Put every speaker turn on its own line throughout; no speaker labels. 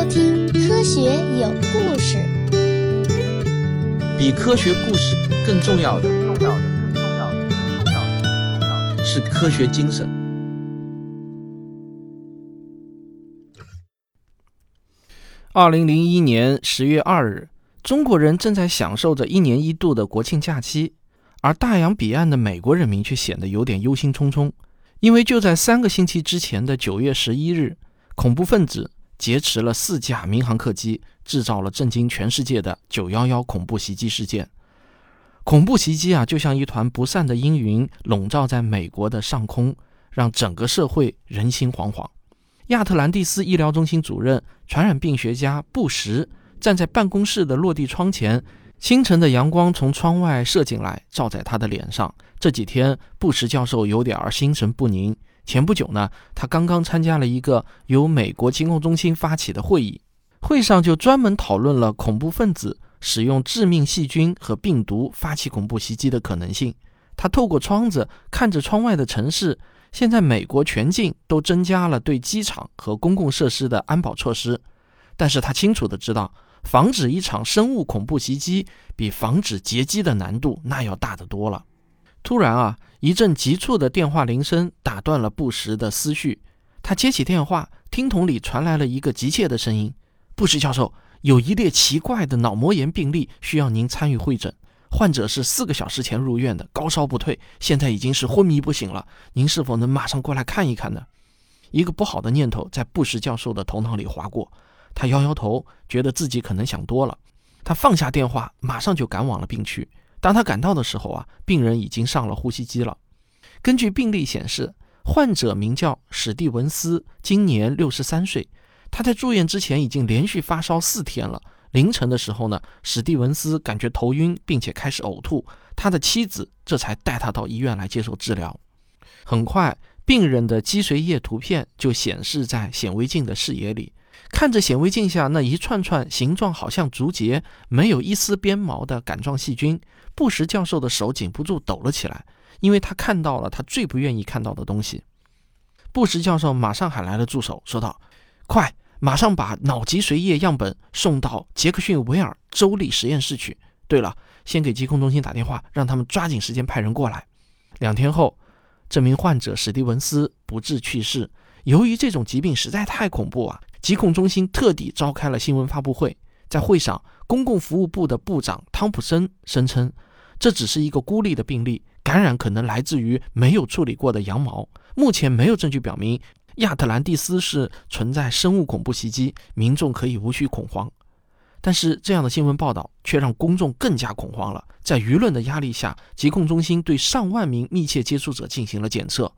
收听《科学有故事》。
比科学故事更重要的，重要的，更重要的，更重要的，更重要的是科学精神。二零零一年十月二日，中国人正在享受着一年一度的国庆假期，而大洋彼岸的美国人民却显得有点忧心忡忡，因为就在三个星期之前的九月十一日，恐怖分子劫持了四架民航客机，制造了震惊全世界的九幺幺恐怖袭击事件。恐怖袭击啊，就像一团不散的阴云，笼罩在美国的上空，让整个社会人心惶惶。亚特兰蒂斯医疗中心主任、传染病学家布什站在办公室的落地窗前，清晨的阳光从窗外射进来，照在他的脸上。这几天，布什教授有点儿心神不宁。前不久呢，他刚刚参加了一个由美国疾控中心发起的会议，会上就专门讨论了恐怖分子使用致命细菌和病毒发起恐怖袭击的可能性。他透过窗子看着窗外的城市。现在美国全境都增加了对机场和公共设施的安保措施，但是他清楚的知道，防止一场生物恐怖袭击比防止劫机的难度那要大得多了。突然啊，一阵急促的电话铃声打断了布什的思绪。他接起电话，听筒里传来了一个急切的声音：“布什教授，有一列奇怪的脑膜炎病例需要您参与会诊。”患者是四个小时前入院的，高烧不退，现在已经是昏迷不醒了。您是否能马上过来看一看呢？一个不好的念头在布什教授的头脑里划过，他摇摇头，觉得自己可能想多了。他放下电话，马上就赶往了病区。当他赶到的时候啊，病人已经上了呼吸机了。根据病历显示，患者名叫史蒂文斯，今年六十三岁。他在住院之前已经连续发烧四天了。凌晨的时候呢，史蒂文斯感觉头晕，并且开始呕吐。他的妻子这才带他到医院来接受治疗。很快，病人的脊髓液图片就显示在显微镜的视野里。看着显微镜下那一串串形状好像竹节、没有一丝边毛的杆状细菌，布什教授的手禁不住抖了起来，因为他看到了他最不愿意看到的东西。布什教授马上喊来了助手，说道：“快！”马上把脑脊髓液样本送到杰克逊维尔州立实验室去。对了，先给疾控中心打电话，让他们抓紧时间派人过来。两天后，这名患者史蒂文斯不治去世。由于这种疾病实在太恐怖啊，疾控中心特地召开了新闻发布会。在会上，公共服务部的部长汤普森声称，这只是一个孤立的病例，感染可能来自于没有处理过的羊毛。目前没有证据表明。亚特兰蒂斯是存在生物恐怖袭击，民众可以无需恐慌。但是这样的新闻报道却让公众更加恐慌了。在舆论的压力下，疾控中心对上万名密切接触者进行了检测。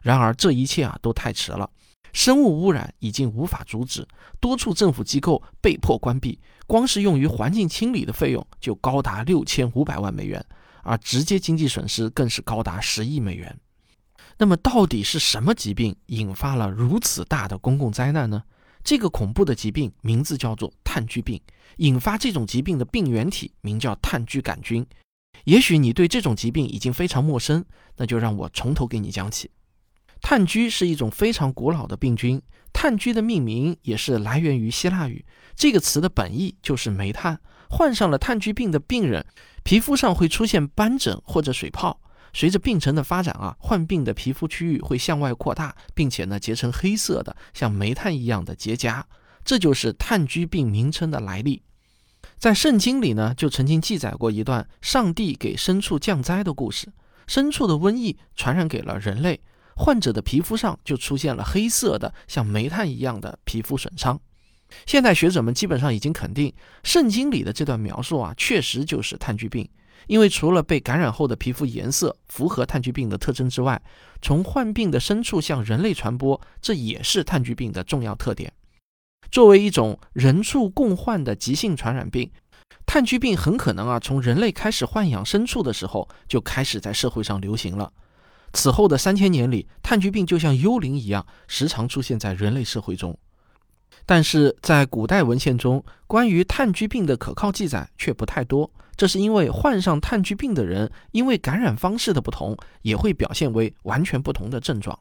然而这一切啊都太迟了，生物污染已经无法阻止，多处政府机构被迫关闭，光是用于环境清理的费用就高达六千五百万美元，而直接经济损失更是高达十亿美元。那么，到底是什么疾病引发了如此大的公共灾难呢？这个恐怖的疾病名字叫做炭疽病，引发这种疾病的病原体名叫炭疽杆菌。也许你对这种疾病已经非常陌生，那就让我从头给你讲起。炭疽是一种非常古老的病菌，炭疽的命名也是来源于希腊语，这个词的本意就是煤炭。患上了炭疽病的病人，皮肤上会出现斑疹或者水泡。随着病程的发展啊，患病的皮肤区域会向外扩大，并且呢结成黑色的像煤炭一样的结痂，这就是炭疽病名称的来历。在圣经里呢，就曾经记载过一段上帝给牲畜降灾的故事，牲畜的瘟疫传染给了人类，患者的皮肤上就出现了黑色的像煤炭一样的皮肤损伤。现代学者们基本上已经肯定，圣经里的这段描述啊，确实就是炭疽病。因为除了被感染后的皮肤颜色符合炭疽病的特征之外，从患病的牲畜向人类传播，这也是炭疽病的重要特点。作为一种人畜共患的急性传染病，炭疽病很可能啊从人类开始豢养牲畜的时候就开始在社会上流行了。此后的三千年里，炭疽病就像幽灵一样，时常出现在人类社会中。但是在古代文献中，关于炭疽病的可靠记载却不太多。这是因为患上炭疽病的人，因为感染方式的不同，也会表现为完全不同的症状。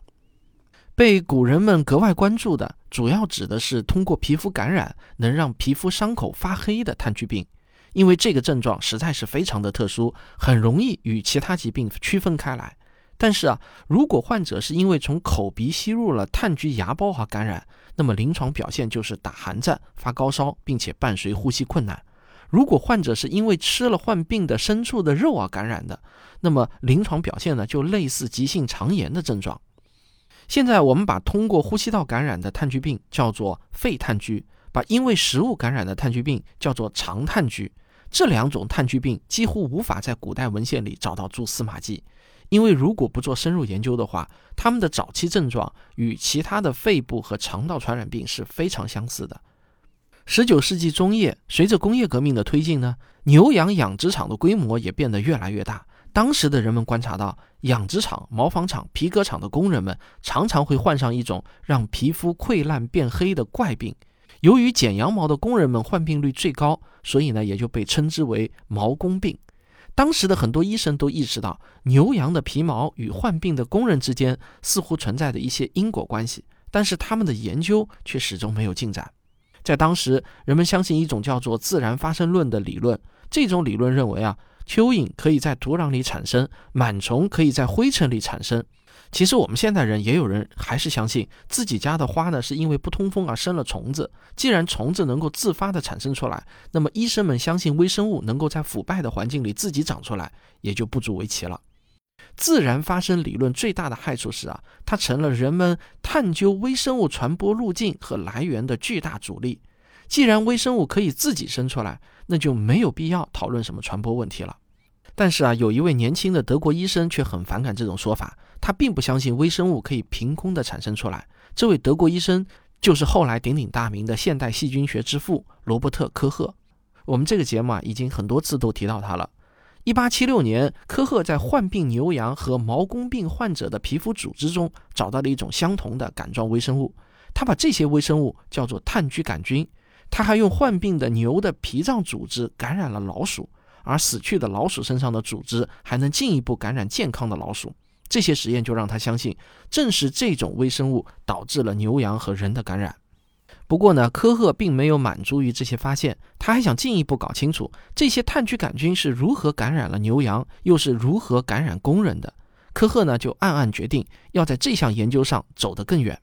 被古人们格外关注的，主要指的是通过皮肤感染能让皮肤伤口发黑的炭疽病，因为这个症状实在是非常的特殊，很容易与其他疾病区分开来。但是啊，如果患者是因为从口鼻吸入了炭疽芽孢而感染，那么临床表现就是打寒战、发高烧，并且伴随呼吸困难。如果患者是因为吃了患病的牲畜的肉而感染的，那么临床表现呢就类似急性肠炎的症状。现在我们把通过呼吸道感染的炭疽病叫做肺炭疽，把因为食物感染的炭疽病叫做肠炭疽。这两种炭疽病几乎无法在古代文献里找到蛛丝马迹。因为如果不做深入研究的话，他们的早期症状与其他的肺部和肠道传染病是非常相似的。十九世纪中叶，随着工业革命的推进呢，牛羊养殖场的规模也变得越来越大。当时的人们观察到，养殖场、毛纺厂、皮革厂的工人们常常会患上一种让皮肤溃烂变黑的怪病。由于剪羊毛的工人们患病率最高，所以呢，也就被称之为毛工病。当时的很多医生都意识到，牛羊的皮毛与患病的工人之间似乎存在着一些因果关系，但是他们的研究却始终没有进展。在当时，人们相信一种叫做自然发生论的理论，这种理论认为啊，蚯蚓可以在土壤里产生，螨虫可以在灰尘里产生。其实我们现代人也有人还是相信自己家的花呢，是因为不通风而生了虫子。既然虫子能够自发的产生出来，那么医生们相信微生物能够在腐败的环境里自己长出来，也就不足为奇了。自然发生理论最大的害处是啊，它成了人们探究微生物传播路径和来源的巨大阻力。既然微生物可以自己生出来，那就没有必要讨论什么传播问题了。但是啊，有一位年轻的德国医生却很反感这种说法。他并不相信微生物可以凭空的产生出来。这位德国医生就是后来鼎鼎大名的现代细菌学之父罗伯特·科赫。我们这个节目啊，已经很多次都提到他了。一八七六年，科赫在患病牛羊和毛弓病患者的皮肤组织中找到了一种相同的杆状微生物。他把这些微生物叫做炭疽杆菌。他还用患病的牛的脾脏组织感染了老鼠。而死去的老鼠身上的组织还能进一步感染健康的老鼠，这些实验就让他相信，正是这种微生物导致了牛羊和人的感染。不过呢，科赫并没有满足于这些发现，他还想进一步搞清楚这些炭疽杆菌是如何感染了牛羊，又是如何感染工人的。科赫呢，就暗暗决定要在这项研究上走得更远。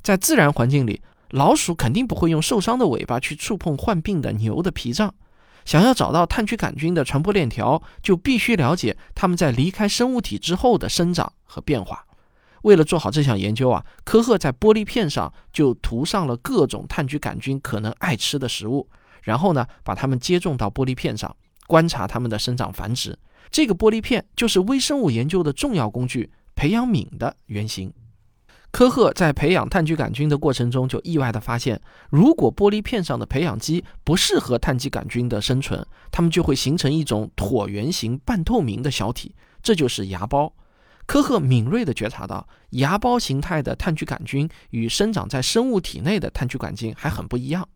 在自然环境里，老鼠肯定不会用受伤的尾巴去触碰患病的牛的脾脏。想要找到炭疽杆菌的传播链条，就必须了解它们在离开生物体之后的生长和变化。为了做好这项研究啊，科赫在玻璃片上就涂上了各种炭疽杆菌可能爱吃的食物，然后呢，把它们接种到玻璃片上，观察它们的生长繁殖。这个玻璃片就是微生物研究的重要工具——培养皿的原型。科赫在培养炭疽杆菌的过程中，就意外地发现，如果玻璃片上的培养基不适合炭疽杆菌的生存，它们就会形成一种椭圆形半透明的小体，这就是芽孢。科赫敏锐地觉察到，芽孢形态的炭疽杆菌与生长在生物体内的炭疽杆菌还很不一样。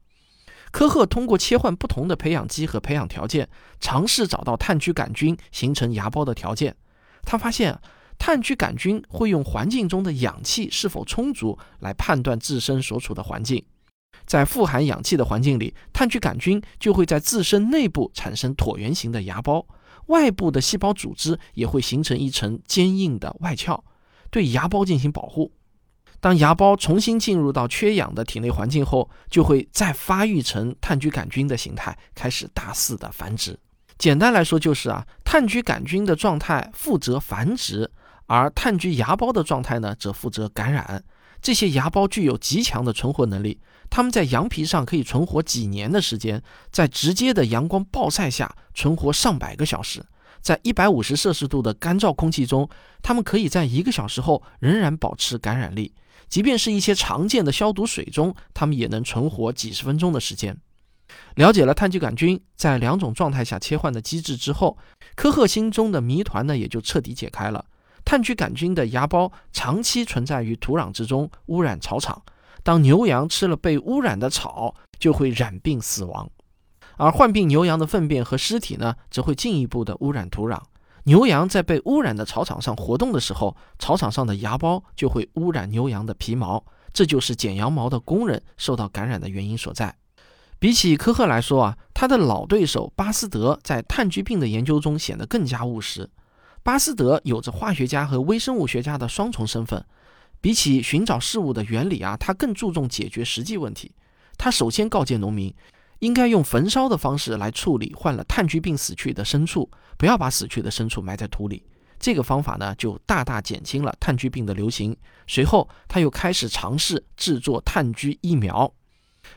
科赫通过切换不同的培养基和培养条件，尝试找到炭疽杆菌形成芽孢的条件。他发现。炭疽杆菌会用环境中的氧气是否充足来判断自身所处的环境，在富含氧气的环境里，炭疽杆菌就会在自身内部产生椭圆形的芽孢，外部的细胞组织也会形成一层坚硬的外壳，对芽孢进行保护。当芽孢重新进入到缺氧的体内环境后，就会再发育成炭疽杆菌的形态，开始大肆的繁殖。简单来说就是啊，炭疽杆菌的状态负责繁殖。而炭疽芽孢的状态呢，则负责感染。这些芽孢具有极强的存活能力，它们在羊皮上可以存活几年的时间，在直接的阳光暴晒下存活上百个小时，在一百五十摄氏度的干燥空气中，它们可以在一个小时后仍然保持感染力。即便是一些常见的消毒水中，它们也能存活几十分钟的时间。了解了炭疽杆菌在两种状态下切换的机制之后，科赫心中的谜团呢，也就彻底解开了。炭疽杆菌的芽孢长期存在于土壤之中，污染草场。当牛羊吃了被污染的草，就会染病死亡。而患病牛羊的粪便和尸体呢，则会进一步的污染土壤。牛羊在被污染的草场上活动的时候，草场上的芽孢就会污染牛羊的皮毛，这就是剪羊毛的工人受到感染的原因所在。比起科赫来说啊，他的老对手巴斯德在炭疽病的研究中显得更加务实。巴斯德有着化学家和微生物学家的双重身份，比起寻找事物的原理啊，他更注重解决实际问题。他首先告诫农民，应该用焚烧的方式来处理患了炭疽病死去的牲畜，不要把死去的牲畜埋在土里。这个方法呢，就大大减轻了炭疽病的流行。随后，他又开始尝试制作炭疽疫苗。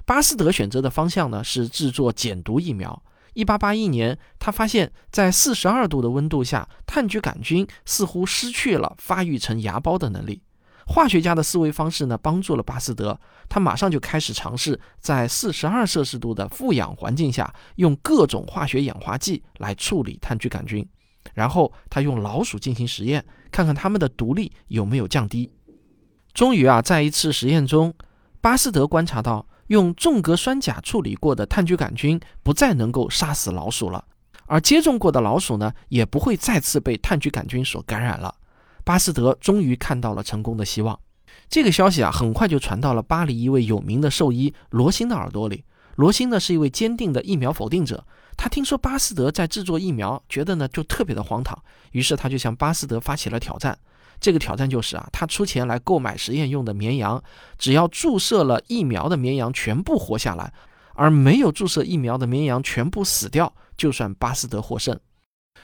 巴斯德选择的方向呢，是制作减毒疫苗。一八八一年，他发现，在四十二度的温度下，炭疽杆菌似乎失去了发育成芽孢的能力。化学家的思维方式呢，帮助了巴斯德。他马上就开始尝试在四十二摄氏度的负氧环境下，用各种化学氧化剂来处理炭疽杆菌。然后他用老鼠进行实验，看看它们的毒力有没有降低。终于啊，在一次实验中，巴斯德观察到。用重镉酸钾处理过的炭疽杆菌不再能够杀死老鼠了，而接种过的老鼠呢，也不会再次被炭疽杆菌所感染了。巴斯德终于看到了成功的希望。这个消息啊，很快就传到了巴黎一位有名的兽医罗辛的耳朵里。罗辛呢，是一位坚定的疫苗否定者。他听说巴斯德在制作疫苗，觉得呢就特别的荒唐，于是他就向巴斯德发起了挑战。这个挑战就是啊，他出钱来购买实验用的绵羊，只要注射了疫苗的绵羊全部活下来，而没有注射疫苗的绵羊全部死掉，就算巴斯德获胜。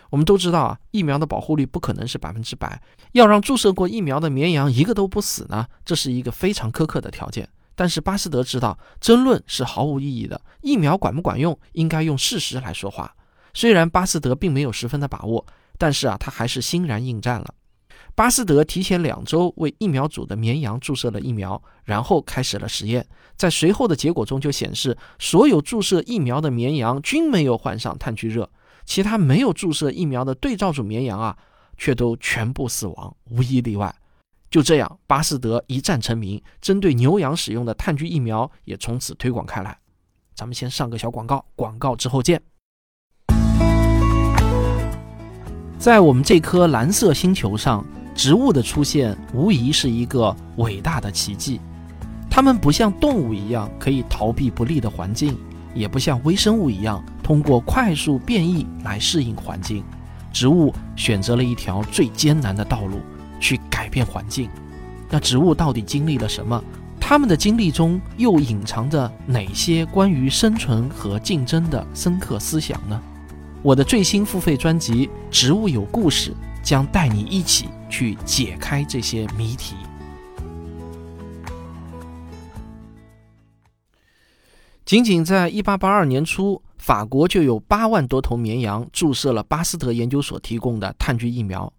我们都知道啊，疫苗的保护率不可能是百分之百，要让注射过疫苗的绵羊一个都不死呢，这是一个非常苛刻的条件。但是巴斯德知道，争论是毫无意义的，疫苗管不管用，应该用事实来说话。虽然巴斯德并没有十分的把握，但是啊，他还是欣然应战了。巴斯德提前两周为疫苗组的绵羊注射了疫苗，然后开始了实验。在随后的结果中就显示，所有注射疫苗的绵羊均没有患上炭疽热，其他没有注射疫苗的对照组绵羊啊，却都全部死亡，无一例外。就这样，巴斯德一战成名，针对牛羊使用的炭疽疫苗也从此推广开来。咱们先上个小广告，广告之后见。在我们这颗蓝色星球上。植物的出现无疑是一个伟大的奇迹。它们不像动物一样可以逃避不利的环境，也不像微生物一样通过快速变异来适应环境。植物选择了一条最艰难的道路去改变环境。那植物到底经历了什么？它们的经历中又隐藏着哪些关于生存和竞争的深刻思想呢？我的最新付费专辑《植物有故事》。将带你一起去解开这些谜题。仅仅在一八八二年初，法国就有八万多头绵羊注射了巴斯德研究所提供的炭疽疫苗。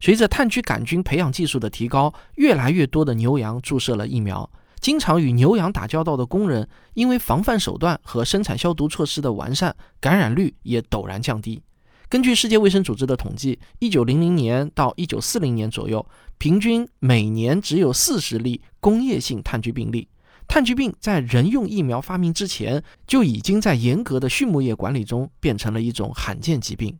随着炭疽杆菌培养技术的提高，越来越多的牛羊注射了疫苗。经常与牛羊打交道的工人，因为防范手段和生产消毒措施的完善，感染率也陡然降低。根据世界卫生组织的统计，一九零零年到一九四零年左右，平均每年只有四十例工业性炭疽病例。炭疽病在人用疫苗发明之前，就已经在严格的畜牧业管理中变成了一种罕见疾病。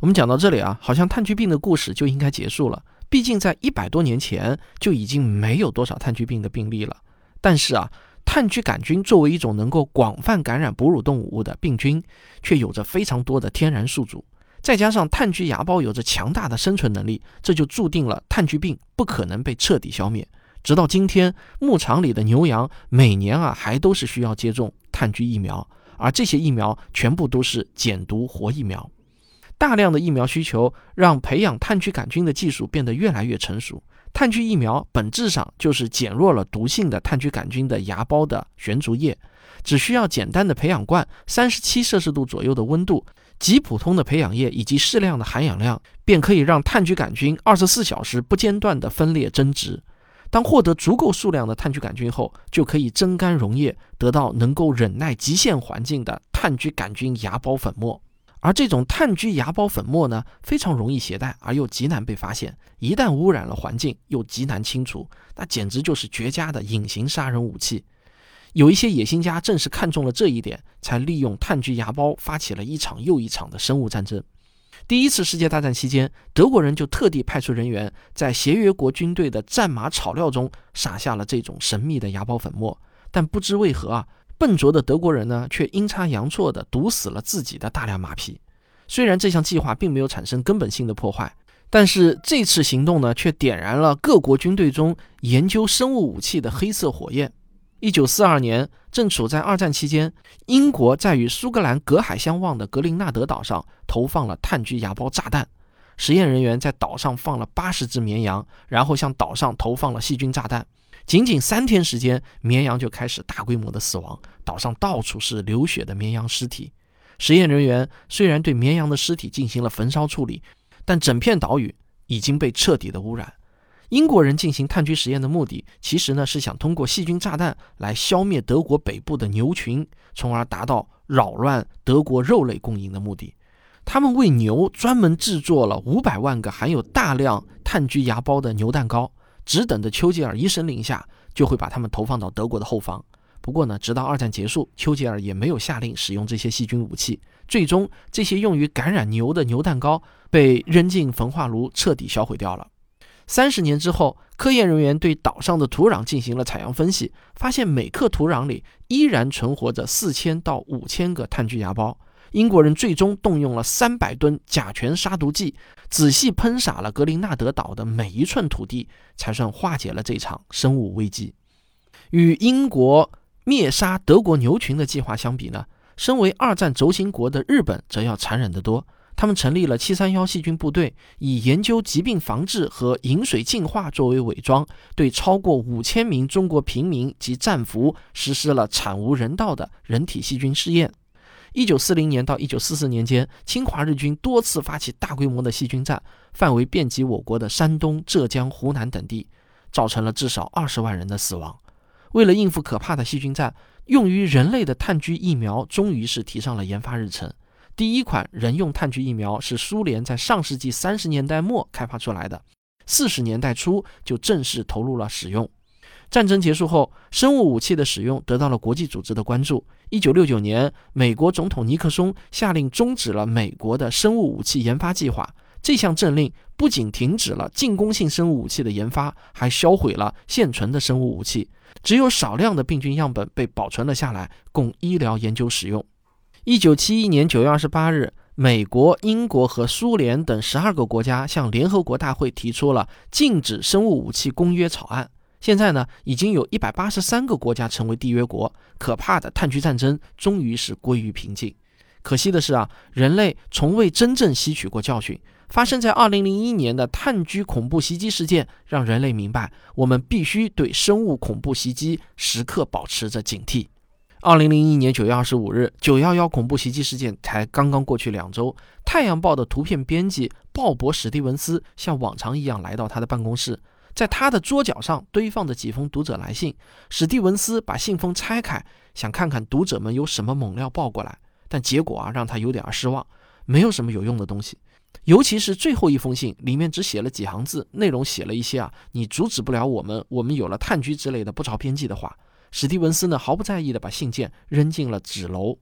我们讲到这里啊，好像炭疽病的故事就应该结束了。毕竟在一百多年前就已经没有多少炭疽病的病例了。但是啊。炭疽杆菌作为一种能够广泛感染哺乳动物的病菌，却有着非常多的天然宿主，再加上炭疽芽孢有着强大的生存能力，这就注定了炭疽病不可能被彻底消灭。直到今天，牧场里的牛羊每年啊还都是需要接种炭疽疫苗，而这些疫苗全部都是减毒活疫苗。大量的疫苗需求让培养炭疽杆菌的技术变得越来越成熟。炭疽疫苗本质上就是减弱了毒性的炭疽杆菌的芽孢的悬浊液，只需要简单的培养罐，三十七摄氏度左右的温度，极普通的培养液以及适量的含氧量，便可以让炭疽杆菌二十四小时不间断的分裂增殖。当获得足够数量的炭疽杆菌后，就可以蒸干溶液，得到能够忍耐极限环境的炭疽杆菌芽孢粉末。而这种炭疽芽孢粉末呢，非常容易携带，而又极难被发现。一旦污染了环境，又极难清除，那简直就是绝佳的隐形杀人武器。有一些野心家正是看中了这一点，才利用炭疽芽孢发起了一场又一场的生物战争。第一次世界大战期间，德国人就特地派出人员在协约国军队的战马草料中撒下了这种神秘的芽孢粉末，但不知为何啊，笨拙的德国人呢却阴差阳错地毒死了自己的大量马匹。虽然这项计划并没有产生根本性的破坏，但是这次行动呢却点燃了各国军队中研究生物武器的黑色火焰。一九四二年，正处在二战期间，英国在与苏格兰隔海相望的格林纳德岛上投放了炭疽芽孢炸弹。实验人员在岛上放了八十只绵羊，然后向岛上投放了细菌炸弹。仅仅三天时间，绵羊就开始大规模的死亡，岛上到处是流血的绵羊尸体。实验人员虽然对绵羊的尸体进行了焚烧处理，但整片岛屿已经被彻底的污染。英国人进行炭疽实验的目的，其实呢是想通过细菌炸弹来消灭德国北部的牛群，从而达到扰乱德国肉类供应的目的。他们为牛专门制作了五百万个含有大量炭疽芽孢的牛蛋糕，只等着丘吉尔一声令下，就会把它们投放到德国的后方。不过呢，直到二战结束，丘吉尔也没有下令使用这些细菌武器。最终，这些用于感染牛的牛蛋糕被扔进焚化炉，彻底销毁掉了。三十年之后，科研人员对岛上的土壤进行了采样分析，发现每克土壤里依然存活着四千到五千个炭疽芽孢。英国人最终动用了三百吨甲醛杀毒剂，仔细喷洒了格林纳德岛的每一寸土地，才算化解了这场生物危机。与英国灭杀德国牛群的计划相比呢，身为二战轴心国的日本则要残忍得多。他们成立了七三幺细菌部队，以研究疾病防治和饮水净化作为伪装，对超过五千名中国平民及战俘实施了惨无人道的人体细菌试验。一九四零年到一九四四年间，侵华日军多次发起大规模的细菌战，范围遍及我国的山东、浙江、湖南等地，造成了至少二十万人的死亡。为了应付可怕的细菌战，用于人类的炭疽疫苗终于是提上了研发日程。第一款人用炭疽疫苗是苏联在上世纪三十年代末开发出来的，四十年代初就正式投入了使用。战争结束后，生物武器的使用得到了国际组织的关注。一九六九年，美国总统尼克松下令终止了美国的生物武器研发计划。这项政令不仅停止了进攻性生物武器的研发，还销毁了现存的生物武器，只有少量的病菌样本被保存了下来，供医疗研究使用。一九七一年九月二十八日，美国、英国和苏联等十二个国家向联合国大会提出了禁止生物武器公约草案。现在呢，已经有一百八十三个国家成为缔约国，可怕的炭疽战争终于是归于平静。可惜的是啊，人类从未真正吸取过教训。发生在二零零一年的炭疽恐怖袭击事件，让人类明白，我们必须对生物恐怖袭击时刻保持着警惕。二零零一年九月二十五日，九幺幺恐怖袭击事件才刚刚过去两周。《太阳报》的图片编辑鲍勃·史蒂文斯像往常一样来到他的办公室，在他的桌角上堆放着几封读者来信。史蒂文斯把信封拆开，想看看读者们有什么猛料报过来，但结果啊让他有点失望，没有什么有用的东西。尤其是最后一封信，里面只写了几行字，内容写了一些啊你阻止不了我们，我们有了炭疽之类的不着边际的话。史蒂文斯呢，毫不在意地把信件扔进了纸篓。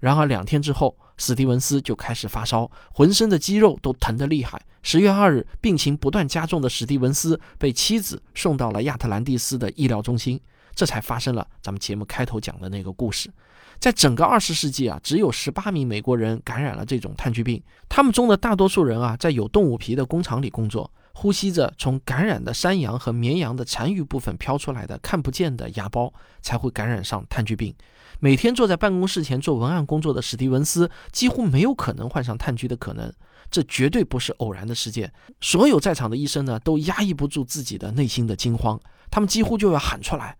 然而两天之后，史蒂文斯就开始发烧，浑身的肌肉都疼得厉害。十月二日，病情不断加重的史蒂文斯被妻子送到了亚特兰蒂斯的医疗中心，这才发生了咱们节目开头讲的那个故事。在整个二十世纪啊，只有十八名美国人感染了这种炭疽病，他们中的大多数人啊，在有动物皮的工厂里工作。呼吸着从感染的山羊和绵羊的残余部分飘出来的看不见的芽孢，才会感染上炭疽病。每天坐在办公室前做文案工作的史蒂文斯几乎没有可能患上炭疽的可能，这绝对不是偶然的事件。所有在场的医生呢，都压抑不住自己的内心的惊慌，他们几乎就要喊出来：“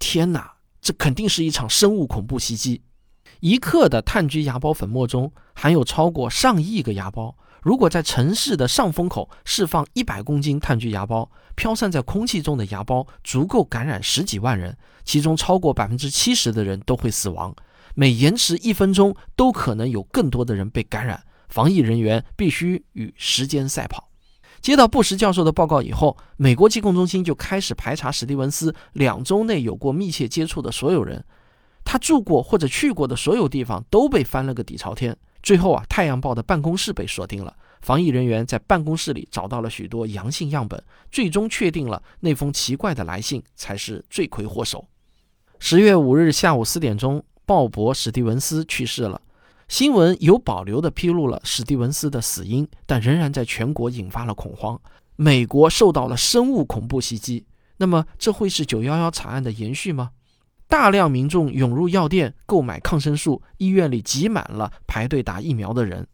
天哪，这肯定是一场生物恐怖袭击！一克的炭疽芽孢粉末中含有超过上亿个芽孢。”如果在城市的上风口释放一百公斤炭疽芽孢，飘散在空气中的芽孢足够感染十几万人，其中超过百分之七十的人都会死亡。每延迟一分钟，都可能有更多的人被感染。防疫人员必须与时间赛跑。接到布什教授的报告以后，美国疾控中心就开始排查史蒂文斯两周内有过密切接触的所有人，他住过或者去过的所有地方都被翻了个底朝天。最后啊，《太阳报》的办公室被锁定了，防疫人员在办公室里找到了许多阳性样本，最终确定了那封奇怪的来信才是罪魁祸首。十月五日下午四点钟，鲍勃·史蒂文斯去世了。新闻有保留地披露了史蒂文斯的死因，但仍然在全国引发了恐慌。美国受到了生物恐怖袭击，那么这会是九幺幺惨案的延续吗？大量民众涌入药店购买抗生素，医院里挤满了排队打疫苗的人。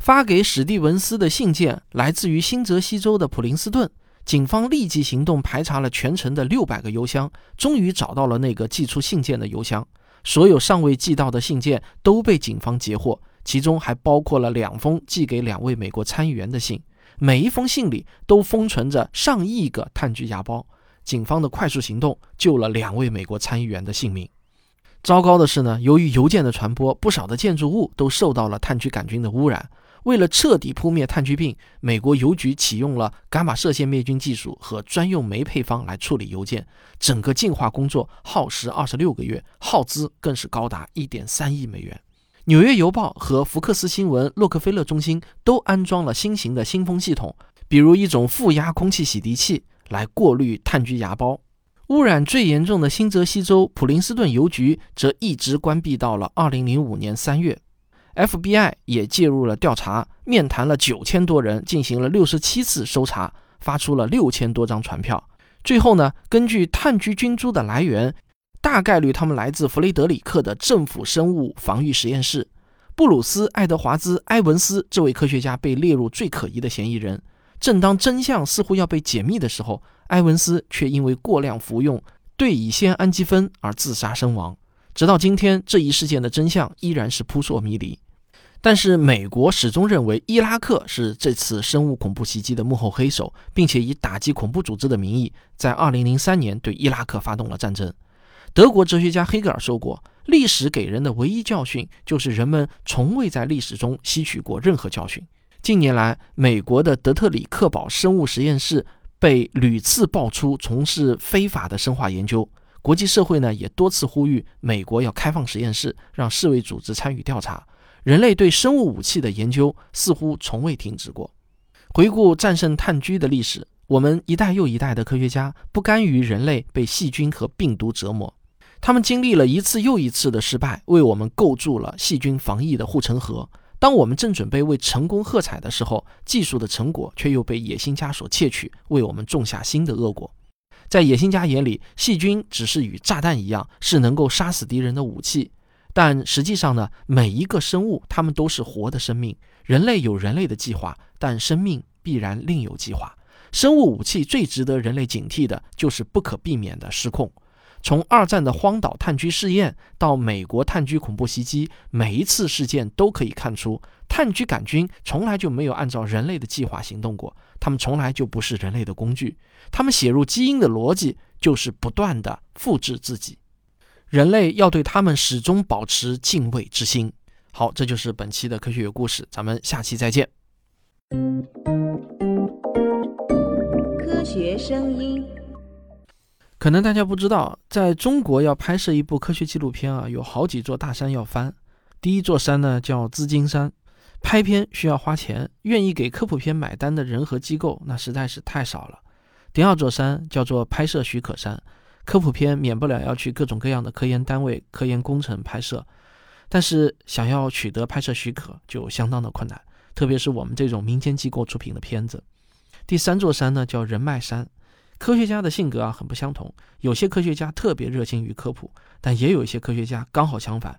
发给史蒂文斯的信件来自于新泽西州的普林斯顿，警方立即行动排查了全城的六百个邮箱，终于找到了那个寄出信件的邮箱。所有尚未寄到的信件都被警方截获，其中还包括了两封寄给两位美国参议员的信，每一封信里都封存着上亿个炭疽芽孢。警方的快速行动救了两位美国参议员的性命。糟糕的是呢，由于邮件的传播，不少的建筑物都受到了炭疽杆菌的污染。为了彻底扑灭炭疽病，美国邮局启用了伽马射线灭菌技术和专用酶配方来处理邮件。整个净化工作耗时二十六个月，耗资更是高达一点三亿美元。纽约邮报和福克斯新闻洛克菲勒中心都安装了新型的新风系统，比如一种负压空气洗涤器来过滤炭疽芽孢。污染最严重的新泽西州普林斯顿邮局则一直关闭到了二零零五年三月。FBI 也介入了调查，面谈了九千多人，进行了六十七次搜查，发出了六千多张传票。最后呢，根据炭疽菌株的来源，大概率他们来自弗雷德里克的政府生物防御实验室。布鲁斯·爱德华兹·埃文斯这位科学家被列入最可疑的嫌疑人。正当真相似乎要被解密的时候，埃文斯却因为过量服用对乙酰氨基酚而自杀身亡。直到今天，这一事件的真相依然是扑朔迷离。但是，美国始终认为伊拉克是这次生物恐怖袭击的幕后黑手，并且以打击恐怖组织的名义，在2003年对伊拉克发动了战争。德国哲学家黑格尔说过：“历史给人的唯一教训，就是人们从未在历史中吸取过任何教训。”近年来，美国的德特里克堡生物实验室被屡次爆出从事非法的生化研究，国际社会呢也多次呼吁美国要开放实验室，让世卫组织参与调查。人类对生物武器的研究似乎从未停止过。回顾战胜炭疽的历史，我们一代又一代的科学家不甘于人类被细菌和病毒折磨，他们经历了一次又一次的失败，为我们构筑了细菌防疫的护城河。当我们正准备为成功喝彩的时候，技术的成果却又被野心家所窃取，为我们种下新的恶果。在野心家眼里，细菌只是与炸弹一样，是能够杀死敌人的武器。但实际上呢，每一个生物，它们都是活的生命。人类有人类的计划，但生命必然另有计划。生物武器最值得人类警惕的就是不可避免的失控。从二战的荒岛炭疽试验到美国炭疽恐怖袭击，每一次事件都可以看出，炭疽杆菌从来就没有按照人类的计划行动过。它们从来就不是人类的工具。它们写入基因的逻辑就是不断的复制自己。人类要对他们始终保持敬畏之心。好，这就是本期的科学有故事，咱们下期再见。
科学声音。
可能大家不知道，在中国要拍摄一部科学纪录片啊，有好几座大山要翻。第一座山呢叫资金山，拍片需要花钱，愿意给科普片买单的人和机构那实在是太少了。第二座山叫做拍摄许可山。科普片免不了要去各种各样的科研单位、科研工程拍摄，但是想要取得拍摄许可就相当的困难，特别是我们这种民间机构出品的片子。第三座山呢叫人脉山，科学家的性格啊很不相同，有些科学家特别热心于科普，但也有一些科学家刚好相反，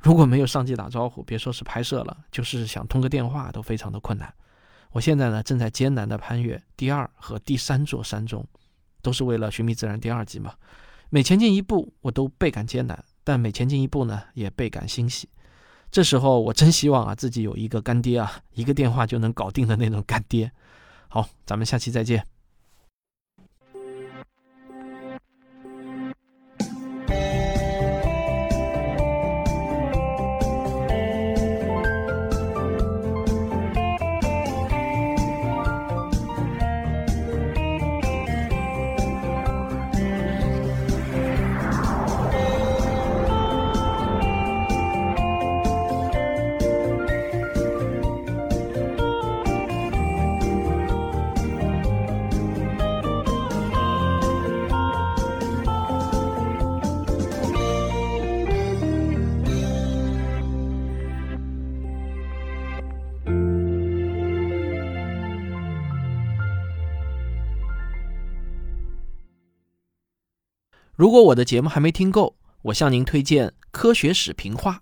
如果没有上级打招呼，别说是拍摄了，就是想通个电话都非常的困难。我现在呢正在艰难的攀越第二和第三座山中。都是为了寻觅自然第二季嘛，每前进一步，我都倍感艰难，但每前进一步呢，也倍感欣喜。这时候，我真希望啊，自己有一个干爹啊，一个电话就能搞定的那种干爹。好，咱们下期再见。如果我的节目还没听够，我向您推荐《科学史评话》。